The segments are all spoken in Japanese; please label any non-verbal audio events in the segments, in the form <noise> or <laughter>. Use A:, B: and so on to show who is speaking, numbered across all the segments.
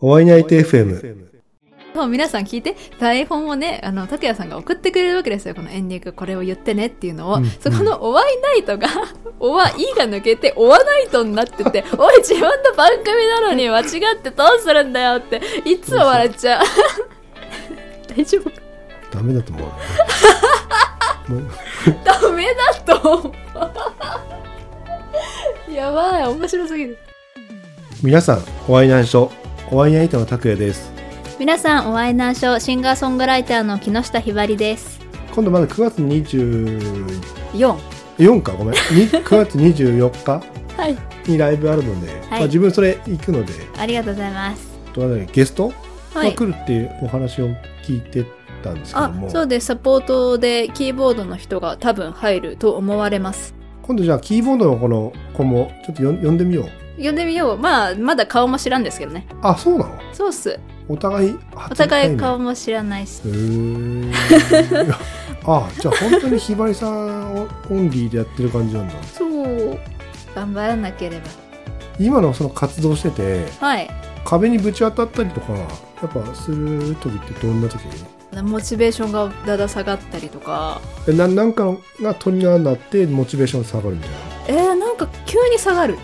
A: お会いナイト FM。
B: もう皆さん聞いて、台本をね、あの、拓也さんが送ってくれるわけですよ。このエンディング、これを言ってねっていうのを。
A: うん
B: そこのおわいナイトが、<laughs> おわいが抜けて、おわナイトになってて、<laughs> おい、自分の番組なのに間違ってどうするんだよって、いつも笑っちゃう。<laughs> 大丈夫か？
A: ダメだと思う。
B: ダメだと思う。やばい、面白すぎる。
A: 皆さん、お会いナイト、お会いナイトの拓也です。
B: 皆さん、お会いなしょう、シンガーソングライターの木下ひばりです。
A: 今度まだ9月24
B: 4。
A: か、ごめん。に <laughs> 9月24日
B: はい。
A: にライブあるので、まあ、自分それ行くので、
B: ありがとうございます。
A: とゲスト
B: はい。
A: が来るっていうお話を聞いてたんですけど
B: あ
A: も、
B: そうですサポートでキーボードの人が多分入ると思われます
A: 今度じゃあキーボードのこの子もちょっとよん呼んでみよう。
B: 呼んでみよう。まあまだ顔も知らんですけどね。
A: あ、そうなの？
B: そうっす。
A: お互い
B: お
A: 初
B: 互い顔も知らないし
A: へー。<laughs> あじゃあ本当にひばりさんオンリーでやってる感じなんだ。
B: そう。頑張らなけれ
A: 今のその活動してて
B: ばはい。
A: 壁にぶち当たったりとかやっぱする時ってどんな時？
B: モチベーションがだだ下がったりとか。
A: えななんかがトリガーになってモチベーション下がるみたいな？
B: えー、なんか急に下がる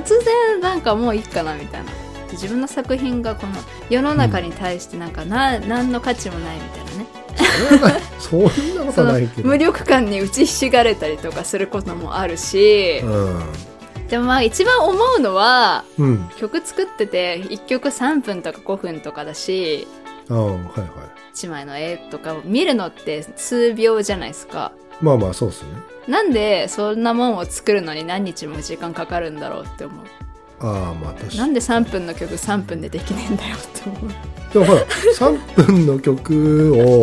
B: 突然なんかもういいかなみたいな。自分の作品がこの世の中に対してなんかな、何の価値もないみたいなね。
A: そんなことないけど。<laughs>
B: 無力感に打ちひしがれたりとかすることもあるし、でもまあ一番思うのは
A: うん。うん
B: 曲作ってて1曲3分とか5分とかだし
A: はいはい。
B: 1枚の絵とかを見るのって数秒じゃないですか
A: まあまあそうっすね。
B: なんでそんなもんを作るのに何日も時間かかるんだろうって思う。
A: ああまあ確かに。
B: なんで3分の曲3分でできねえんだよって思う。
A: でもほら3分の曲を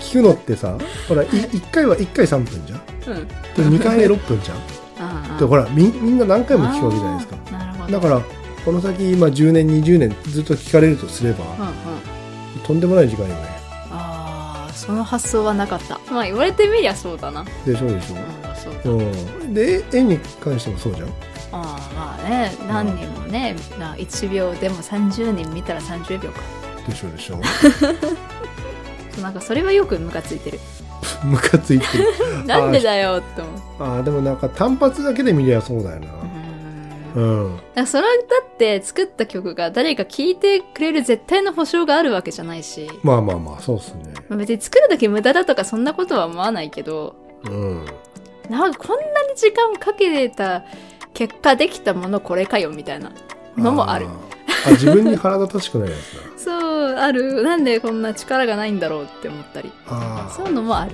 A: 聴くのってさほらい1回は1回3分じゃん。
B: うん。
A: で2回6分じゃん。
B: ああ
A: でほらみみんな何回も聴くわけじゃないですか。
B: なるほど。
A: だからこの先今10年20年ずっと聞かれるとすれば、
B: うんうん。
A: とんでもない時間よね。
B: ああその発想はなかった。まあ言われてみりゃそうだな。
A: でしょでし
B: う。んそうだ。
A: ょ、うん、で絵に関してもそうじゃん。
B: ああまあね何人もねな1秒でも30人見たら30秒か。
A: でしょでしょ <laughs>
B: そうなんかそれはよくムカついてる。<laughs>
A: ムカついてる。<laughs>
B: なんでだよって思う。
A: ああでもなんか単発だけで見りゃそうだよな。
B: うん
A: うん。
B: だそれだって作った曲が誰か聴いてくれる絶対の保証があるわけじゃないし、
A: まあまあまあそうっすね。
B: まあ別に作るだけ無駄だとかそんなことは思わないけど。
A: うん。
B: なんかこんなに時間かけてた結果できたものこれかよみたいなのもある。
A: あ自分に腹立たしくないやつだ。<laughs>
B: そうある。なんでこんな力がないんだろうって思ったり。
A: あ
B: そういうのもある。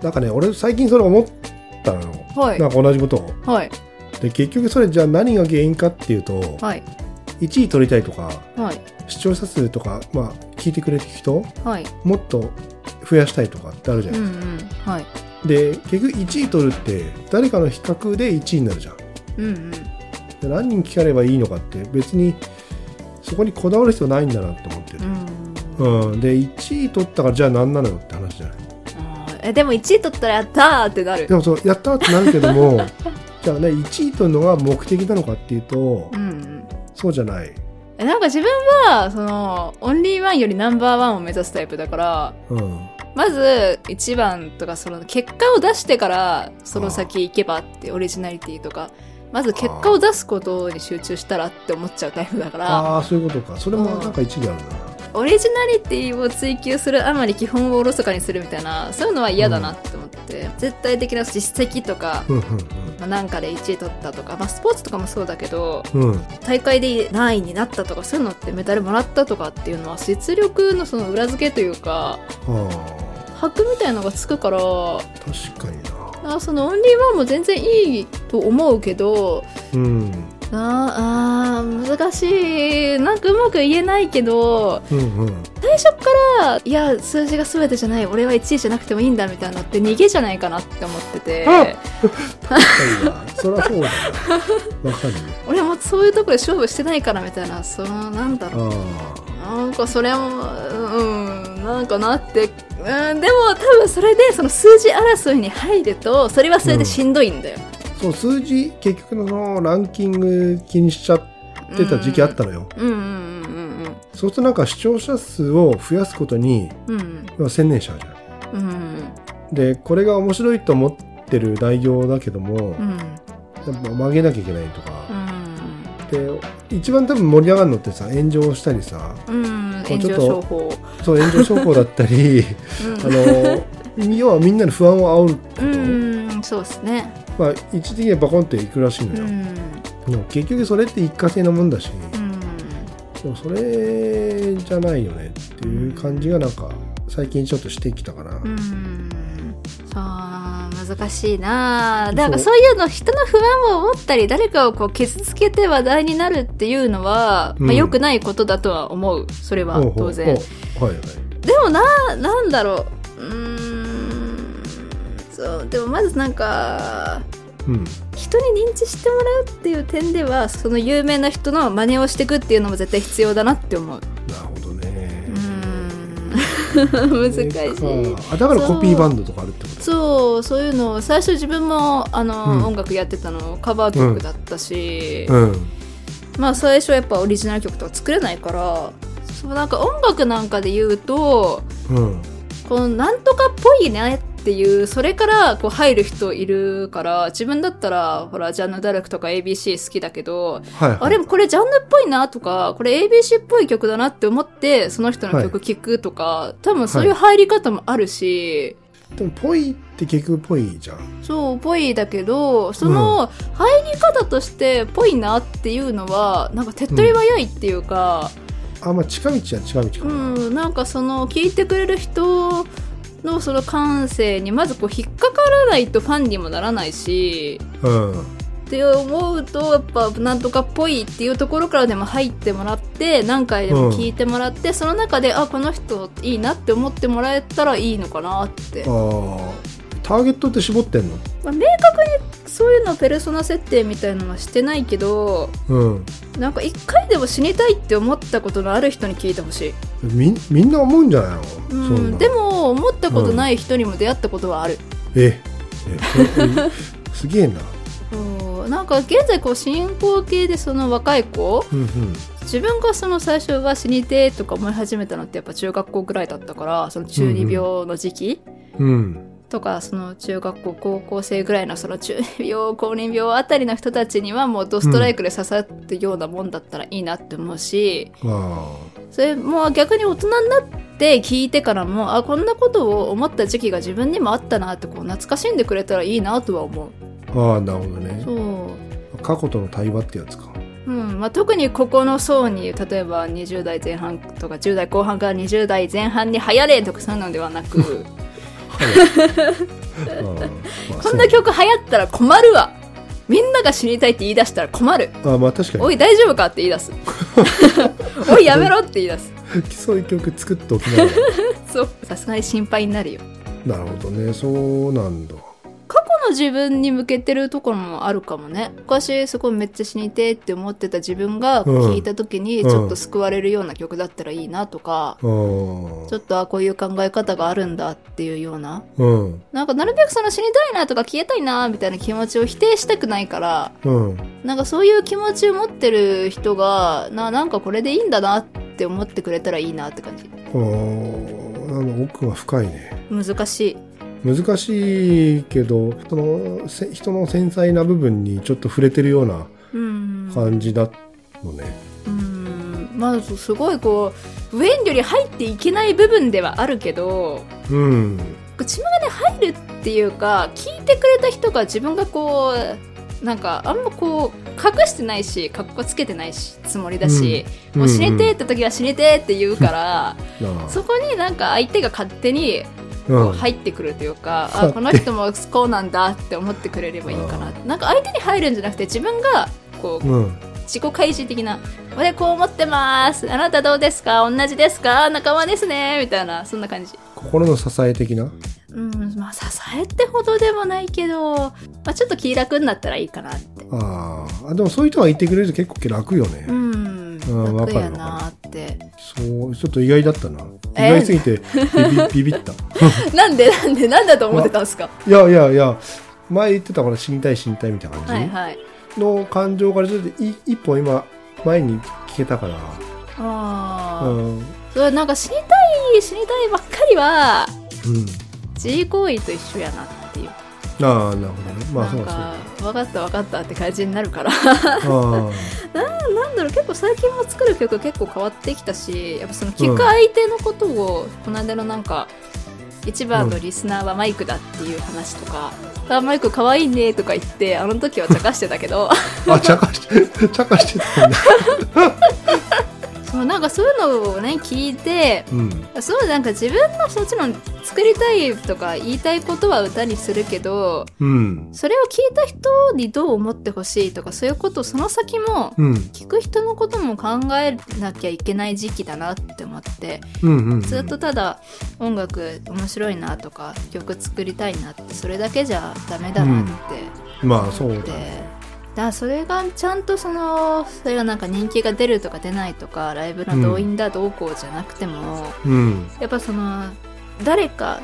A: あなんかね俺最近それ思ったのよ。
B: はい。
A: なんか同じことを。
B: はい
A: で結局それじゃあ何が原因かっていうと
B: はい。
A: 1位取りたいとか
B: はい。
A: 視聴者数とかまあ聞いてくれる人
B: はい。
A: もっと増やしたいとかってあるじゃ
B: う
A: なんい。ですか、
B: うん。はい。
A: で結局1位取るって誰かの比較で1位になるじゃん。
B: うんうん。
A: で何人聞かればいいのかって別にそこにこだわる必要ないんだなって思ってる、
B: うん
A: うん。で1位取ったからじゃあ何なのよって話じゃない。
B: えでも1位取ったらやったーってなる。
A: でもそうやったーってなるけども <laughs> じゃあね1位取るのが目的なのかっていうと
B: うん。うん
A: そうじゃない、
B: えなんか自分はそのオンリーワンよりナンバーワンを目指すタイプだから
A: うん、
B: まず1番とかその結果を出してからその先行けばってオリジナリティとかまず結果を出すことに集中したらって思っちゃうタイプだから。
A: ああそういうことか。それもなんか一理あるな、
B: オリジナリティを追求するあまり基本をおろそかにするみたいなそういうのは嫌だなって思って、絶対的な実績とか、
A: うんうん
B: まあ、なんかで1位取ったとか、まあ、スポーツとかもそうだけど
A: うん。うん
B: 大会で何位になったとかそういうのってメダルもらったとかっていうのは実力のその裏付けというか
A: あ
B: 箔みたいのがつくから
A: あ確かにな。
B: あそのオンリーワンも全然いいと思うけど
A: うん
B: ああー難しい。なんかうまく言えないけど
A: うんうん。
B: 最初からいや数字が全てじゃない俺は1位じゃなくてもいいんだみたいなのって逃げじゃないかなって思ってて。
A: 確かにな。そりゃそうだなわかるよ。
B: 俺もそういうところで勝負してないからみたいなそのなんだろう。
A: あ
B: なんかそれもうんなんかなって。うんでも多分それでその数字争いに入るとそれはそれでしんどいんだよ、
A: あそう数字結局のランキング気にしちゃってた時期あったのよ、
B: うんうんうんうん
A: そうするとなんか視聴者数を増やすことに専念しちゃうじゃん。
B: うん
A: でこれが面白いと思ってる代表だけども、
B: うん。
A: やっぱ曲げなきゃいけないとか。
B: う、ん
A: で一番多分盛り上がるのってさ炎上したりさ
B: うん炎
A: こうちょっとそう炎上商法だったりあの要はみんなの不安を煽ること、
B: うん、うん、そうですね
A: まあ一時的にはバコンっていくらしいのよ、
B: うん。
A: でも結局それって一過性のもんだし、
B: うん。
A: でもそれじゃないよねっていう感じがなんか最近ちょっとしてきたかな、
B: うん。そう難しいな。なんか
A: そ
B: そういうの人の不安を持ったり誰かをこう傷つけて話題になるっていうのは、
A: うん。
B: まあ、良くないことだとは思う。それは当然。
A: はいはい。
B: でもななんだろうそう。でもまずなんか
A: うん。
B: 人に認知してもらうっていう点ではその有名な人の真似をしていくっていうのも絶対必要だなって思う。
A: なるほどね。<laughs>
B: 難しい。
A: あだからコピーバンドとかあるってこと？
B: そうそういうの最初自分もあの、
A: うん。
B: 音楽やってたのカバー曲だったし、
A: うん。
B: まあ最初はやっぱオリジナル曲とか作れないからそうなんか音楽なんかで言うと
A: うん。
B: このなんとかっぽいねっていうそれからこう入る人いるから自分だったらほらジャンヌ・ダルクとか ABC 好きだけど
A: はいはい。
B: あれこれジャンヌっぽいなとかこれ ABC っぽい曲だなって思ってその人の曲聴くとか、多分そういう入り方もあるし、
A: でもぽいって結局ぽいじゃん。
B: そう、ぽいだけど、その入り方としてぽいなっていうのは、なんか手っ取り早いっていうか、
A: あまあ近道は近道か
B: う
A: な、
B: ん、なんかその聞いてくれる人のその感性にまずこう引っかからないとファンにもならないし、
A: うん
B: って思うと、やっぱなんとかっぽいっていうところからでも入ってもらって、何回でも聞いてもらって、その中で、あ、この人いいなって思ってもらえたらいいのかなって。
A: ターゲットって絞ってんの？
B: まあ、明確にそういうのペルソナ設定みたいなのはしてないけど
A: うん。
B: なんか一回でも死にたいって思ったことのある人に聞いてほしい、
A: みみんな思うんじゃないの、
B: う
A: そん
B: でも思ったことない人にも出会ったことはある、
A: えええすげえな。<laughs>
B: なんか現在こう進行形でその若い子
A: うんうん。
B: 自分がその最初は死にてーとか思い始めたのってやっぱ中学校ぐらいだったからその中二病の時期、
A: うん
B: とかその中学校高校生ぐらいのその中二病高年病あたりの人たちにはもうドストライクで刺さるようなもんだったらいいなって思うし、
A: あ
B: それもう逆に大人になって聞いてからもあこんなことを思った時期が自分にもあったなってこう懐かしんでくれたらいいなとは思う。
A: あああなるほどね。
B: そう。
A: 過去との対話ってやつか。
B: うんまあ、特にここの層に例えば20代前半とか10代後半から20代前半に流行れとかそういうのではなく <laughs> <laughs> こんな曲流行ったら困るわ。みんなが死にたいって言い出したら困る。
A: ああまあ確かに。
B: おい大丈夫かって言い出す。<laughs> おいやめろって言い出す。
A: そういう曲作っておきながら <laughs>
B: そうさすがに心配になるよ。
A: なるほどね。そうなんだ
B: 自分に向けてるところもあるかもね。昔すごいめっちゃ死にてえって思ってた自分が
A: うん。
B: 聴いた時にちょっと救われるような曲だったらいいなとか、
A: あー
B: ちょっとあこういう考え方があるんだっていうような。
A: うん。
B: なんかなるべくその死にたいなとか消えたいなみたいな気持ちを否定したくないから
A: うん。
B: なんかそういう気持ちを持ってる人がななんかこれでいいんだなって思ってくれたらいいなって感じ。
A: 奥が深いね。
B: 難しい
A: 難しいけどそのせ人の繊細な部分にちょっと触れてるような
B: うん。
A: 感じだのね。
B: うん。まあすごいこう上より入っていけない部分ではあるけど
A: うん。
B: 自分がね入るっていうか聞いてくれた人が自分がこうなんかあんまこう隠してないしかっこつけてないしつもりだし、もう死ねてって時は死ねてって言うから、<laughs> そこになんか相手が勝手に
A: うん
B: こう入ってくるというか、
A: 勝手
B: あこの人もこうなんだって思ってくれればいいかななんか相手に入るんじゃなくて自分がこう
A: うん。
B: 自己開示的な「俺こう思ってます。あなたどうですか？同じですか？仲間ですね」みたいなそんな感じ。
A: 心の支え的な？
B: うんまあ支えってほどでもないけど、まあ、ちょっと気楽になったらいいかなって。
A: あー。あでもそういう人がいてくれると結構楽よね、
B: うん
A: うんわ
B: 楽やなって
A: そうちょっと意外だったな。意
B: え
A: 外すぎてビビ <laughs> ビビった。
B: なんでなんでなんだと思ってたんですか？
A: いやいやいや前言ってたから死にたい死にたいみたいな感じ、
B: はいはい。
A: の感情からちょっとい一本今前に聞けたから。
B: あな、
A: うん。
B: そうなんか死にたい死にたいばっかりは
A: うん。
B: 自慰行為と一緒やなっていう、
A: ああ、なるほどね。まあ、
B: なん
A: そうそう。
B: か分かった分かったって感じになるから
A: あ <laughs>
B: なんだろう結構最近も作る曲結構変わってきたしやっぱその聞く相手のことを、この間のなんか一番のリスナーはマイクだっていう話とか、あマイク可愛いねとか言ってあの時は茶化してたけど
A: あ。あ、茶化して、茶化してたんだ。
B: そうなんかそういうのをね聞いて
A: うん。
B: そうなんか自分のもちろん作りたいとか言いたいことは歌にするけど
A: うん。
B: それを聞いた人にどう思ってほしいとかそういうことをその先も
A: うん。
B: 聞く人のことも考えなきゃいけない時期だなって思って
A: うん。うん。
B: ずっとただ音楽面白いなとか曲作りたいなってそれだけじゃダメだなって
A: まあ、そうだね。
B: だそれがちゃんとそのそれがなんか人気が出るとか出ないとかライブの動員だどうこうじゃなくても、
A: うん。
B: やっぱその誰か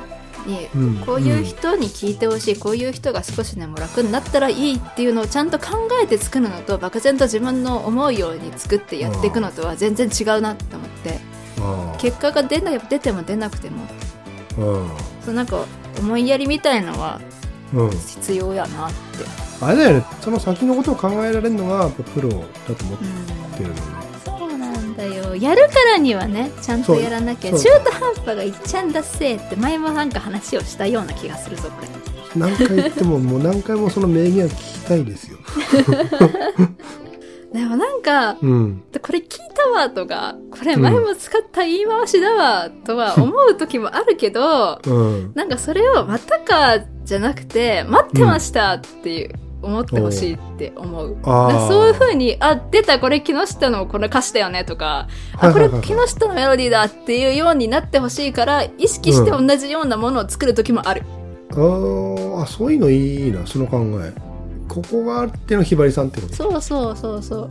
B: に
A: うん。
B: こういう人に聞いてほしい、こういう人が少しでも楽になったらいいっていうのをちゃんと考えて作るのと漠然と自分の思うように作ってやっていくのとは全然違うなって思って。結果が出な出ても出なくても
A: うん。
B: そうなんか思いやりみたいのは
A: うん。
B: 必要やなって、
A: あれだよね。その先のことを考えられるのが、やっぱプロだと思っ
B: うん
A: てるのね。
B: そうなんだよやるからにはねちゃんとやらなきゃ中途半端がいっちゃんだっせーって前もなんか話をしたような気がするぞこれ
A: 何回言っても、もう何回もその名言は聞きたいですよ。<laughs>
B: でもなんか
A: うん。
B: これ聞いたわとかこれ前も使った言い回しだわとは思う時もあるけど、
A: うん。
B: なんかそれをまたかじゃなくて待ってましたっていう、思ってほしいって思う。そういう風に、あ、出た、これ木下のこの歌詞だよねとか、あ、これ
A: はいはいはい
B: 木下のメロディーだっていうようになってほしいから、意識して同じようなものを作る時もある。
A: あーあ、そういうのいいな、その考え。ここがあってのひばりさんってこと？
B: そうそうそうそう。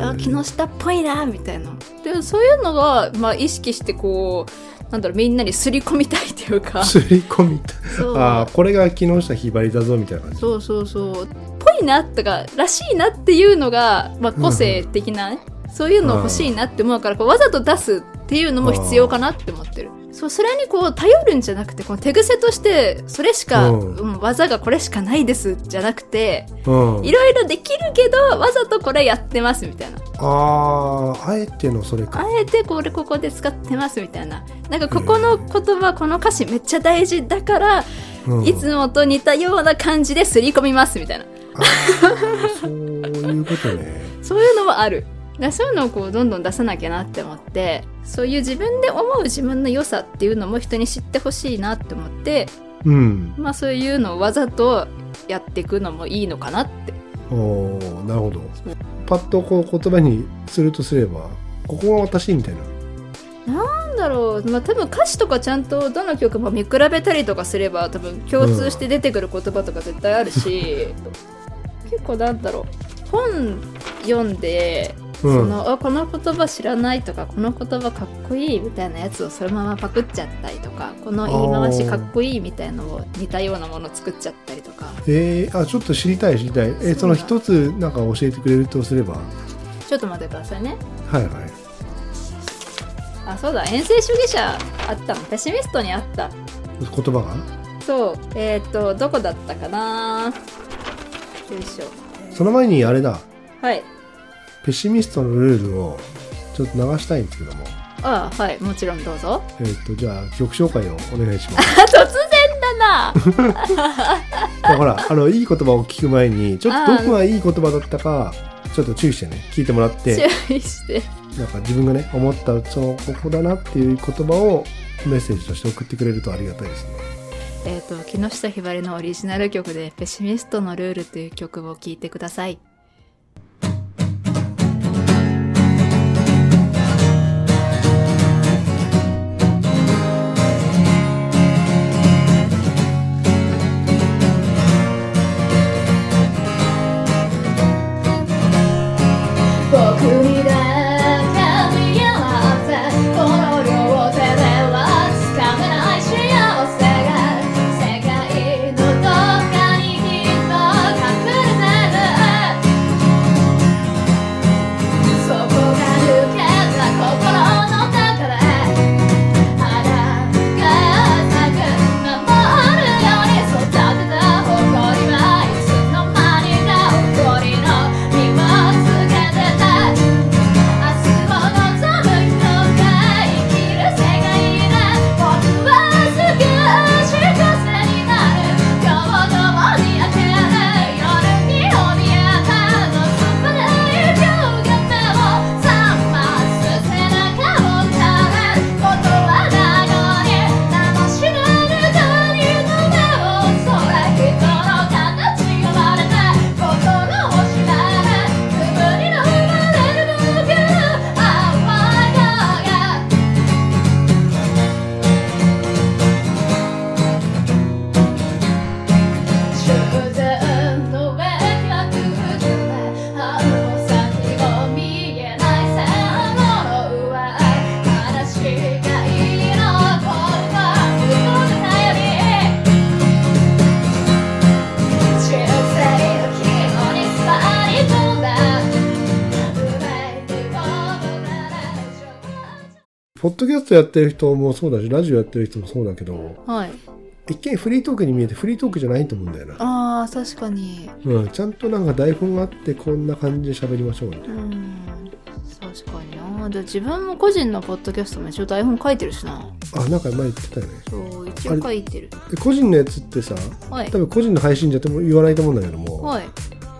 B: あ、木下っぽいな、みたいな。でもそういうのが、まあ意識してこう、なんだろう、みんなにすり込みたいっていうか。<laughs>
A: すり込みたい。
B: そう
A: ああ、これが木下ひばりだぞ、みたいな感じ。
B: そうそうそう。ぽいなとか、らしいなっていうのが、まあ、個性的なね、そういうの欲しいなって思うから、こうわざと出すっていうのも必要かなって思ってる。そう、それにこう、頼るんじゃなくて、この手癖として、それしか、
A: う
B: うんん、技がこれしかないです、じゃなくて、
A: うん。
B: いろいろできるけど、わざとこれやってます、みたいな。
A: ああ、あえてのそれか。
B: あえてこれここで使ってます、みたいな。なんか、ここの言葉、この歌詞めっちゃ大事だから、
A: うん
B: いつもと似たような感じですり込みます、みたいな。
A: そういうことね。<laughs>
B: そういうのはある。だそういうのをこうどんどん出さなきゃなって思ってそういう自分で思う自分の良さっていうのも人に知ってほしいなって思って
A: うん。
B: まあそういうのをわざとやっていくのもいいのかなって
A: おーなるほど。パッとこう言葉にするとすれば、ここが私みたいな。
B: なんだろうまあ多分歌詞とかちゃんとどの曲も見比べたりとかすれば多分共通して出てくる言葉とか絶対あるし、<laughs> 結構なんだろう本読んで
A: うん。
B: そのあこの言葉知らないとかこの言葉かっこいいみたいなやつをそのままパクっちゃったりとかこの言い回しかっこいいみたいのを似たようなもの作っちゃったりとか。
A: えー、あ、ちょっと知りたい知りたい。えーその一つなんか教えてくれるとすれば？
B: ちょっと待ってくださいね。
A: はいはい。
B: あそうだ。遠征主義者あったの？ペシミストにあった。
A: 言葉が？
B: そう。えっ、とどこだったかな？よいしょ。
A: その前にあれだ。
B: はい
A: ペシミストのルールをちょっと流したいんですけども。
B: あはいもちろんどうぞ
A: えっ、と、じゃあ曲紹介をお願いします。
B: あ突然だな <laughs>
A: ほら、あの、いい言葉を聞く前に、ちょっとどこがいい言葉だったか、ちょっと注意してね、聞いてもらって、
B: 注意して
A: なんか自分がね、思った、その、ここだなっていう言葉をメッセージとして送ってくれるとありがたいですね。
B: えっ、と木下ひばりのオリジナル曲で「ペシミストのルール」という曲を聴いてください
A: ポッドキャストやってる人もそうだし、ラジオやってる人もそうだけど、
B: はい。
A: 一見フリートークに見えてフリートークじゃないと思うんだよな。
B: ああ、確かに。
A: うん、ちゃんとなんか台本があって、こんな感じで喋りましょうみたいな。
B: うん。確かにな。で自分も個人のポッドキャストも一応台本書いてるしな。
A: あ、なんか前言ってたよね。
B: そう、一応書いてる。
A: で個人のやつってさ、
B: はい
A: 多。分個人の配信じゃ言わないと思うんだけども、
B: はい。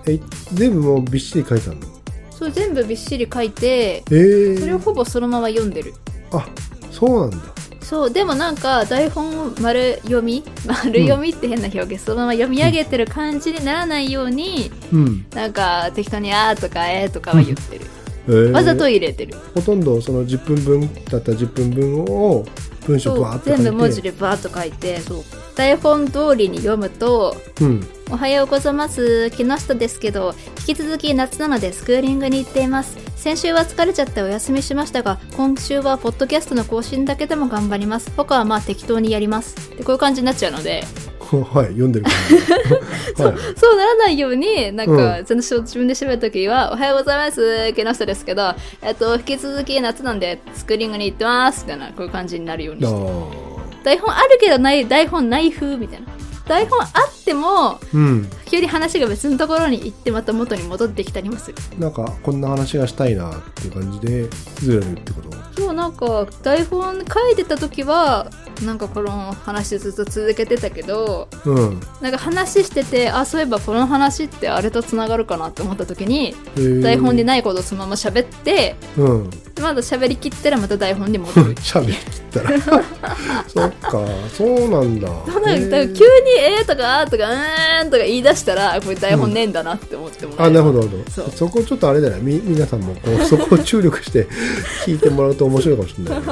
A: え全部もうびっしり書いてあるの？
B: それ全部びっしり書いて、
A: えー、
B: それをほぼそのまま読んでる。
A: あそうなんだ。
B: そう、でもなんか台本丸読み <laughs> 丸読みって変な表現、そのまま読み上げてる感じにならないように、
A: うん、
B: なんか適当にあーとかえーとかは言ってる。
A: えー。
B: わざと入れてる。
A: ほとんどその10分分だったら10分分を文章バーって。
B: 全部文字でバーッと書いてそう。台本通りに読むと
A: うん「
B: おはようございます。木下ですけど引き続き夏なのでスクーリングに行っています先週は疲れちゃってお休みしましたが今週はポッドキャストの更新だけでも頑張ります。他はまあ適当にやります。でこういう感じになっちゃうので。<laughs>
A: はい読んでる。<laughs> から、はい、
B: そうならないようになんか、
A: う
B: その自分で喋るときは「おはようございます木下ですけど、えっと、引き続き夏なんでスクーリングに行ってます」みたいなこういう感じになるようにして。
A: あ
B: 台本あるけどない台本ない風みたいな。台本あっても
A: ーうん
B: 急に話が別のところに行ってまた元に戻ってきたりもする。
A: なんかこんな話がしたいなっていう感じでずれるってこと？
B: そうなんか台本書いてた時はなんかこの話ずっと続けてたけど
A: うん、
B: なんか話しててあそういえばこの話ってあれとつながるかなって思った時に
A: えー。
B: 台本にないことをそのまま喋って
A: うん。
B: まだ喋りきったらまた台本に戻る。<laughs>
A: 喋りきったら。<laughs> そっかそうなんだ。
B: だ。から急に「えー」とか「あー」とか「うーん」とか言い出したらこれ台本ねえんだなって思ってもらえ
A: あ
B: る
A: なるほどなるほど。
B: そう。
A: そこちょっとあれだよねみ皆さんもこうそこを注力して <laughs> 聞いてもらうと面白いかもしれないね、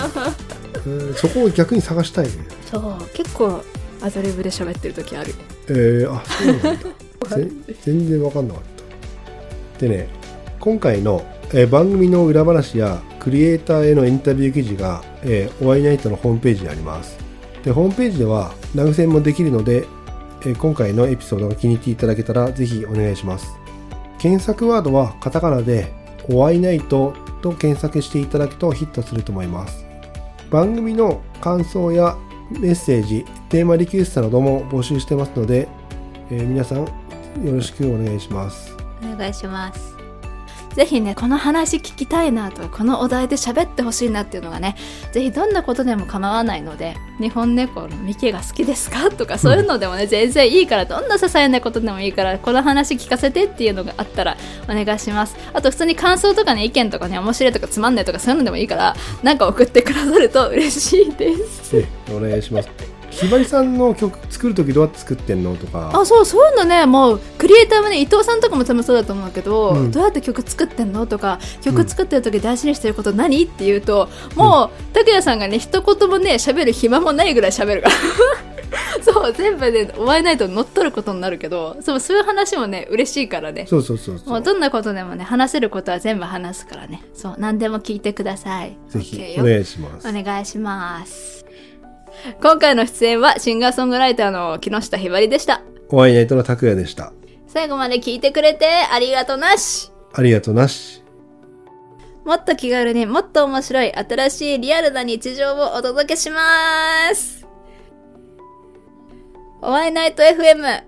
A: うんそこを逆に探したいね。
B: そう。結構アドリブで喋ってる時ある。
A: えー、あそうなんだ。<laughs> ぜ全然わかんなかった。でね今回の、えー番組の裏話やクリエイターへのインタビュー記事が、えー、お会いナイトのホームページにあります。でホームページでは投げ銭もできるので、え今回のエピソードが気に入っていただけたらぜひお願いします。検索ワードはカタカナで「お会いナイト」と検索していただくとヒットすると思います。番組の感想やメッセージテーマリクエストなども募集してますので、えー皆さんよろしくお願いします。
B: お願いします。ぜひねこの話聞きたいなとかこのお題で喋ってほしいなっていうのがねぜひどんなことでも構わないので日本猫のミケが好きですかとかそういうのでもね全然いいからどんな些細なことでもいいからこの話聞かせてっていうのがあったらお願いします。あと普通に感想とかね意見とかね面白いとかつまんないとかそういうのでもいいからなんか送ってくださると嬉しいです。
A: えお願いしますひばりさんの曲作る時どうやって作ってんのとか。
B: あそうそういうのねもうクリエイターもね伊藤さんとかも多分そうだと思うけど、
A: うん。
B: どうやって曲作ってんのとか曲作ってる時大事にしてること何って言うともう拓哉さんがね一言もね喋る暇もないぐらい喋るから。<laughs> そう全部で、ね、終わえないと乗っ取ることになるけどそうそういう話もね嬉しいからね。
A: そうそうそうそう。
B: もうどんなことでもね話せることは全部話すからね。そう何でも聞いてください。
A: ぜひお願いします。
B: お願いします今回の出演はシンガーソングライターの木下ひばりでした。
A: お会いナイトの拓也でした。
B: 最後まで聞いてくれてありがとなし。
A: ありがとうなし。
B: もっと気軽にもっと面白い新しいリアルな日常をお届けします。おワイナイト FM